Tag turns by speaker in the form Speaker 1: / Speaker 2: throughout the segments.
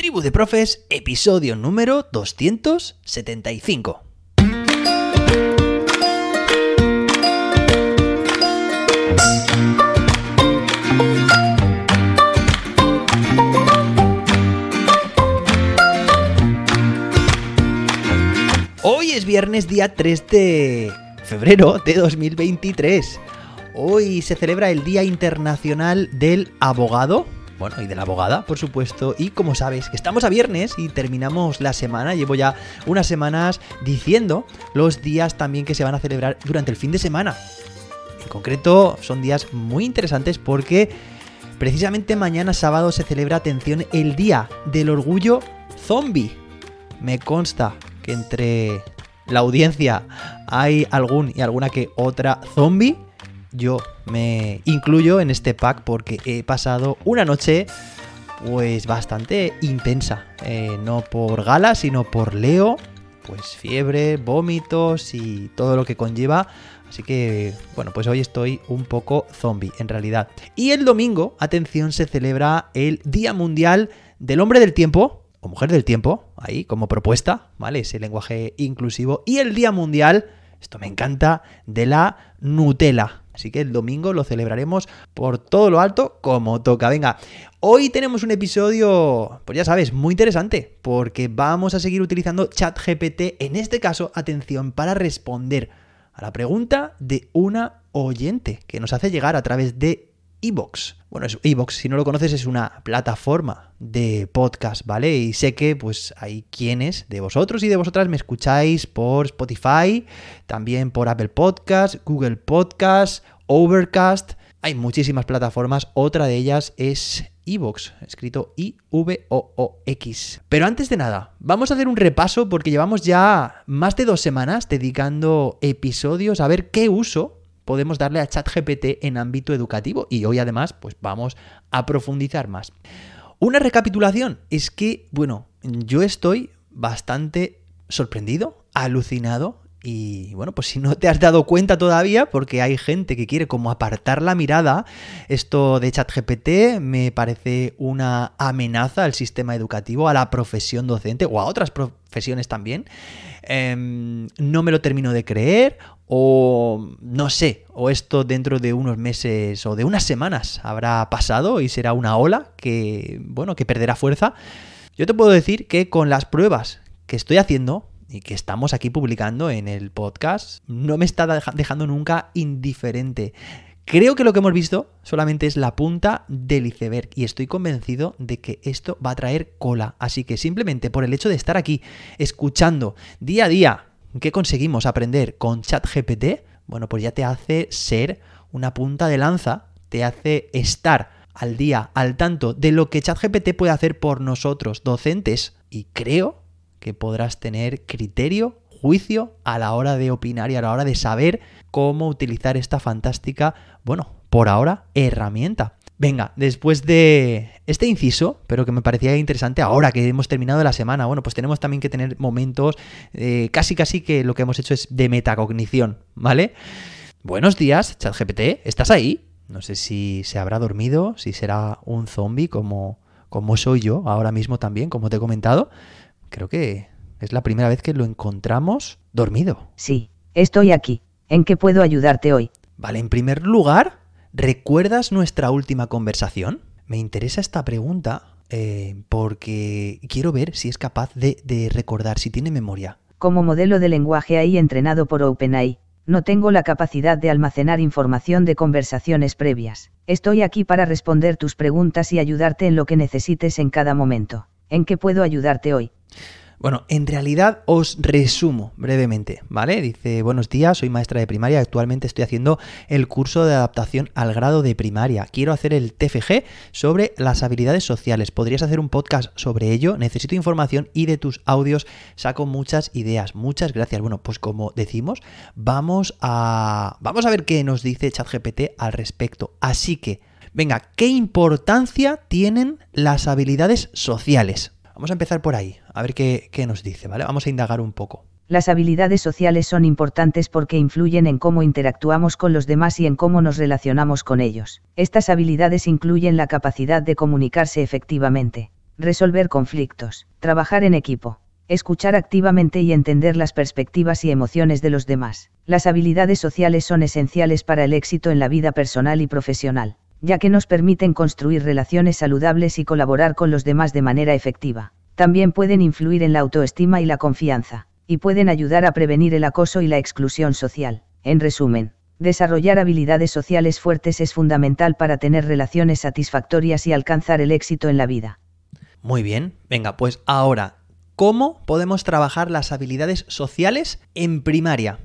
Speaker 1: Tribu de Profes, episodio número 275. Hoy es viernes día 3 de febrero de 2023. Hoy se celebra el Día Internacional del Abogado. Bueno, y de la abogada, por supuesto. Y como sabes, estamos a viernes y terminamos la semana. Llevo ya unas semanas diciendo los días también que se van a celebrar durante el fin de semana. En concreto, son días muy interesantes porque precisamente mañana sábado se celebra, atención, el Día del Orgullo Zombie. Me consta que entre la audiencia hay algún y alguna que otra zombie. Yo me incluyo en este pack porque he pasado una noche pues bastante intensa. Eh, no por gala, sino por Leo. Pues fiebre, vómitos y todo lo que conlleva. Así que, bueno, pues hoy estoy un poco zombie en realidad. Y el domingo, atención, se celebra el Día Mundial del Hombre del Tiempo, o Mujer del Tiempo, ahí como propuesta, ¿vale? Ese lenguaje inclusivo. Y el Día Mundial, esto me encanta, de la Nutella. Así que el domingo lo celebraremos por todo lo alto como toca. Venga, hoy tenemos un episodio, pues ya sabes, muy interesante, porque vamos a seguir utilizando ChatGPT, en este caso, atención, para responder a la pregunta de una oyente que nos hace llegar a través de Evox. Bueno, Evox, si no lo conoces, es una plataforma de podcast, ¿vale? Y sé que pues hay quienes de vosotros y de vosotras me escucháis por Spotify, también por Apple Podcast, Google Podcast, Overcast. Hay muchísimas plataformas, otra de ellas es Evox, escrito I-V-O-O-X. Pero antes de nada, vamos a hacer un repaso porque llevamos ya más de dos semanas dedicando episodios a ver qué uso podemos darle a ChatGPT en ámbito educativo y hoy además pues vamos a profundizar más. Una recapitulación es que, bueno, yo estoy bastante sorprendido, alucinado y bueno, pues si no te has dado cuenta todavía, porque hay gente que quiere como apartar la mirada, esto de ChatGPT me parece una amenaza al sistema educativo, a la profesión docente o a otras profesiones también. Eh, no me lo termino de creer o no sé, o esto dentro de unos meses o de unas semanas habrá pasado y será una ola que, bueno, que perderá fuerza. Yo te puedo decir que con las pruebas que estoy haciendo que estamos aquí publicando en el podcast, no me está dejando nunca indiferente. Creo que lo que hemos visto solamente es la punta del iceberg y estoy convencido de que esto va a traer cola. Así que simplemente por el hecho de estar aquí escuchando día a día ¿Qué conseguimos aprender con ChatGPT? Bueno, pues ya te hace ser una punta de lanza, te hace estar al día, al tanto de lo que ChatGPT puede hacer por nosotros, docentes, y creo que podrás tener criterio, juicio a la hora de opinar y a la hora de saber cómo utilizar esta fantástica, bueno, por ahora, herramienta. Venga, después de este inciso, pero que me parecía interesante ahora que hemos terminado la semana, bueno, pues tenemos también que tener momentos, eh, casi casi que lo que hemos hecho es de metacognición, ¿vale? Buenos días, ChatGPT, ¿estás ahí? No sé si se habrá dormido, si será un zombie como, como soy yo ahora mismo también, como te he comentado. Creo que es la primera vez que lo encontramos dormido.
Speaker 2: Sí, estoy aquí. ¿En qué puedo ayudarte hoy?
Speaker 1: Vale, en primer lugar, ¿Recuerdas nuestra última conversación? Me interesa esta pregunta eh, porque quiero ver si es capaz de, de recordar, si tiene memoria.
Speaker 2: Como modelo de lenguaje AI entrenado por OpenAI, no tengo la capacidad de almacenar información de conversaciones previas. Estoy aquí para responder tus preguntas y ayudarte en lo que necesites en cada momento. ¿En qué puedo ayudarte hoy?
Speaker 1: Bueno, en realidad os resumo brevemente, ¿vale? Dice, buenos días, soy maestra de primaria, actualmente estoy haciendo el curso de adaptación al grado de primaria. Quiero hacer el TFG sobre las habilidades sociales. ¿Podrías hacer un podcast sobre ello? Necesito información y de tus audios saco muchas ideas. Muchas gracias. Bueno, pues como decimos, vamos a, vamos a ver qué nos dice ChatGPT al respecto. Así que, venga, ¿qué importancia tienen las habilidades sociales? Vamos a empezar por ahí, a ver qué, qué, nos dice, ¿vale? Vamos a indagar un poco.
Speaker 2: Las habilidades sociales son importantes porque influyen en cómo interactuamos con los demás y en cómo nos relacionamos con ellos. Estas habilidades incluyen la capacidad de comunicarse efectivamente, resolver conflictos, trabajar en equipo, escuchar activamente y entender las perspectivas y emociones de los demás. Las habilidades sociales son esenciales para el éxito en la vida personal y profesional, ya que nos permiten construir relaciones saludables y colaborar con los demás de manera efectiva. También pueden influir en la autoestima y la confianza, y pueden ayudar a prevenir el acoso y la exclusión social. En resumen, desarrollar habilidades sociales fuertes es fundamental para tener relaciones satisfactorias y alcanzar el éxito en la vida.
Speaker 1: Muy bien, venga, pues ahora ¿Cómo podemos trabajar las habilidades sociales en primaria?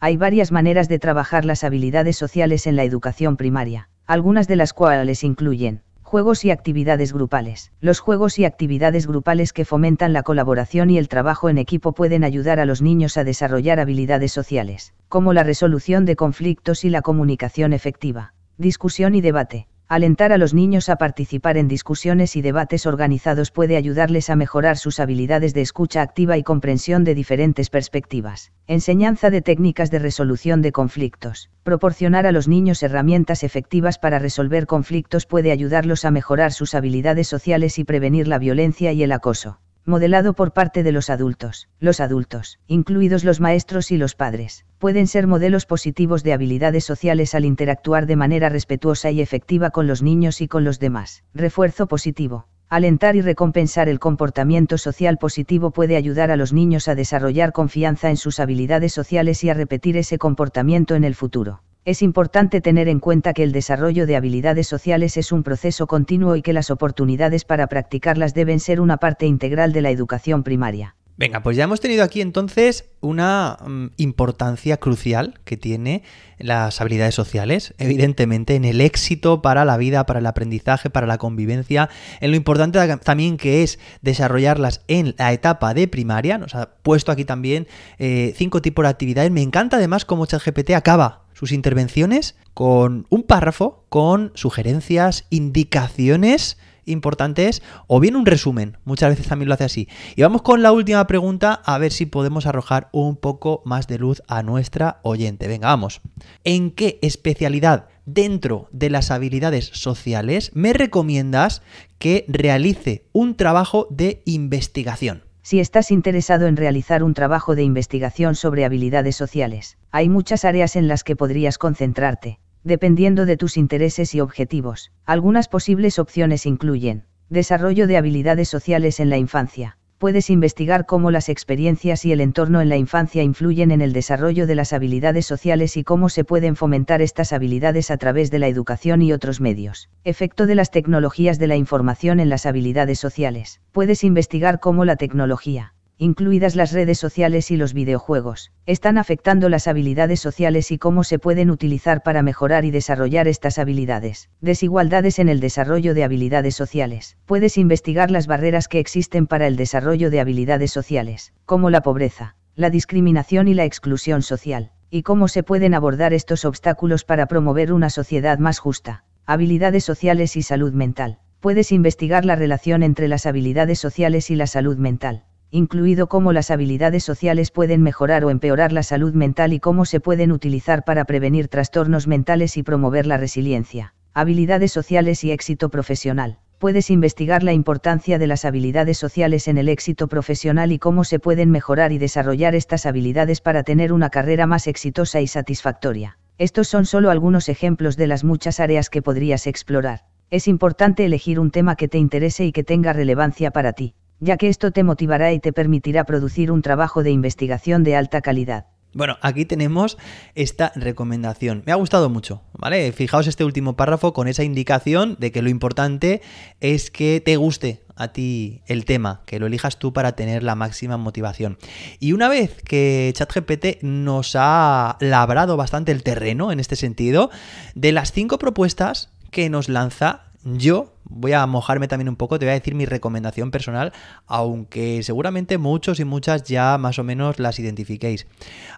Speaker 2: Hay varias maneras de trabajar las habilidades sociales en la educación primaria, algunas de las cuales incluyen juegos y actividades grupales. Los juegos y actividades grupales que fomentan la colaboración y el trabajo en equipo pueden ayudar a los niños a desarrollar habilidades sociales, como la resolución de conflictos y la comunicación efectiva, discusión y debate. Alentar a los niños a participar en discusiones y debates organizados puede ayudarles a mejorar sus habilidades de escucha activa y comprensión de diferentes perspectivas. Enseñanza de técnicas de resolución de conflictos. Proporcionar a los niños herramientas efectivas para resolver conflictos puede ayudarlos a mejorar sus habilidades sociales y prevenir la violencia y el acoso modelado por parte de los adultos. Los adultos, incluidos los maestros y los padres, pueden ser modelos positivos de habilidades sociales al interactuar de manera respetuosa y efectiva con los niños y con los demás. Refuerzo positivo. Alentar y recompensar el comportamiento social positivo puede ayudar a los niños a desarrollar confianza en sus habilidades sociales y a repetir ese comportamiento en el futuro. Es importante tener en cuenta que el desarrollo de habilidades sociales es un proceso continuo y que las oportunidades para practicarlas deben ser una parte integral de la educación primaria.
Speaker 1: Venga, pues ya hemos tenido aquí entonces una mm, importancia crucial que tiene las habilidades sociales, evidentemente en el éxito para la vida, para el aprendizaje, para la convivencia, en lo importante también que es desarrollarlas en la etapa de primaria. Nos ha puesto aquí también eh, cinco tipos de actividades. Me encanta además cómo ChatGPT acaba sus intervenciones con un párrafo con sugerencias, indicaciones importantes o bien un resumen. Muchas veces también lo hace así. Y vamos con la última pregunta a ver si podemos arrojar un poco más de luz a nuestra oyente. Venga, vamos. ¿En qué especialidad dentro de las habilidades sociales me recomiendas que realice un trabajo de investigación?
Speaker 2: Si estás interesado en realizar un trabajo de investigación sobre habilidades sociales, hay muchas áreas en las que podrías concentrarte, dependiendo de tus intereses y objetivos. Algunas posibles opciones incluyen, desarrollo de habilidades sociales en la infancia, puedes investigar cómo las experiencias y el entorno en la infancia influyen en el desarrollo de las habilidades sociales y cómo se pueden fomentar estas habilidades a través de la educación y otros medios. Efecto de las tecnologías de la información en las habilidades sociales. Puedes investigar cómo la tecnología, incluidas las redes sociales y los videojuegos, están afectando las habilidades sociales y cómo se pueden utilizar para mejorar y desarrollar estas habilidades. Desigualdades en el desarrollo de habilidades sociales. Puedes investigar las barreras que existen para el desarrollo de habilidades sociales, como la pobreza, la discriminación y la exclusión social, y cómo se pueden abordar estos obstáculos para promover una sociedad más justa. Habilidades sociales y salud mental. Puedes investigar la relación entre las habilidades sociales y la salud mental incluido cómo las habilidades sociales pueden mejorar o empeorar la salud mental y cómo se pueden utilizar para prevenir trastornos mentales y promover la resiliencia. Habilidades sociales y éxito profesional. Puedes investigar la importancia de las habilidades sociales en el éxito profesional y cómo se pueden mejorar y desarrollar estas habilidades para tener una carrera más exitosa y satisfactoria. Estos son solo algunos ejemplos de las muchas áreas que podrías explorar. Es importante elegir un tema que te interese y que tenga relevancia para ti ya que esto te motivará y te permitirá producir un trabajo de investigación de alta calidad.
Speaker 1: Bueno, aquí tenemos esta recomendación. Me ha gustado mucho, ¿vale? Fijaos este último párrafo con esa indicación de que lo importante es que te guste a ti el tema, que lo elijas tú para tener la máxima motivación. Y una vez que ChatGPT nos ha labrado bastante el terreno en este sentido, de las cinco propuestas que nos lanza, yo voy a mojarme también un poco, te voy a decir mi recomendación personal, aunque seguramente muchos y muchas ya más o menos las identifiquéis.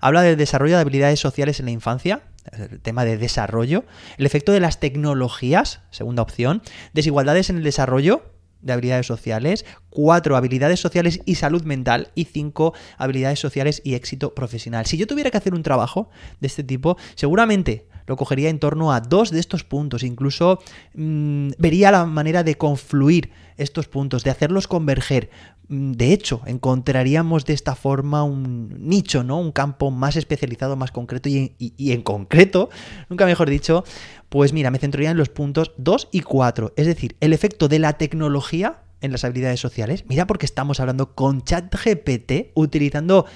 Speaker 1: Habla del desarrollo de habilidades sociales en la infancia, el tema de desarrollo, el efecto de las tecnologías, segunda opción, desigualdades en el desarrollo, de habilidades sociales, cuatro habilidades sociales y salud mental y cinco habilidades sociales y éxito profesional. Si yo tuviera que hacer un trabajo de este tipo, seguramente lo cogería en torno a dos de estos puntos. Incluso mm, vería la manera de confluir estos puntos, de hacerlos converger. Mm, de hecho, encontraríamos de esta forma un nicho, ¿no? Un campo más especializado, más concreto y, y en concreto, nunca mejor dicho, pues mira, me centraría en los puntos 2 y 4. Es decir, el efecto de la tecnología en las habilidades sociales. Mira porque estamos hablando con ChatGPT, utilizando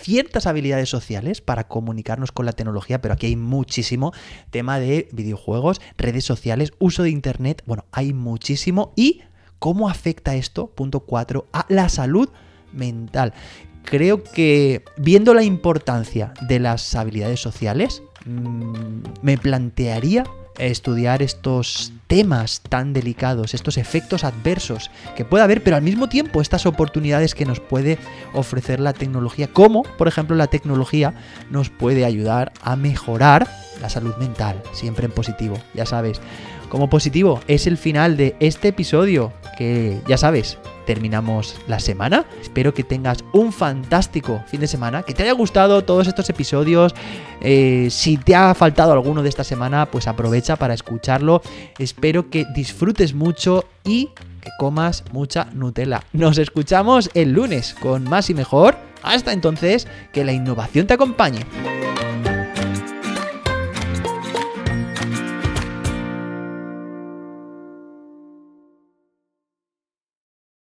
Speaker 1: ciertas habilidades sociales para comunicarnos con la tecnología, pero aquí hay muchísimo tema de videojuegos, redes sociales, uso de Internet, bueno, hay muchísimo. ¿Y cómo afecta esto, punto 4, a la salud mental? Creo que viendo la importancia de las habilidades sociales, mmm, me plantearía estudiar estos temas tan delicados, estos efectos adversos que puede haber, pero al mismo tiempo estas oportunidades que nos puede ofrecer la tecnología, como por ejemplo la tecnología nos puede ayudar a mejorar la salud mental, siempre en positivo, ya sabes. Como positivo es el final de este episodio, que ya sabes, terminamos la semana. Espero que tengas un fantástico fin de semana, que te haya gustado todos estos episodios. Eh, si te ha faltado alguno de esta semana, pues aprovecha para escucharlo. Espero que disfrutes mucho y que comas mucha Nutella. Nos escuchamos el lunes con más y mejor. Hasta entonces, que la innovación te acompañe.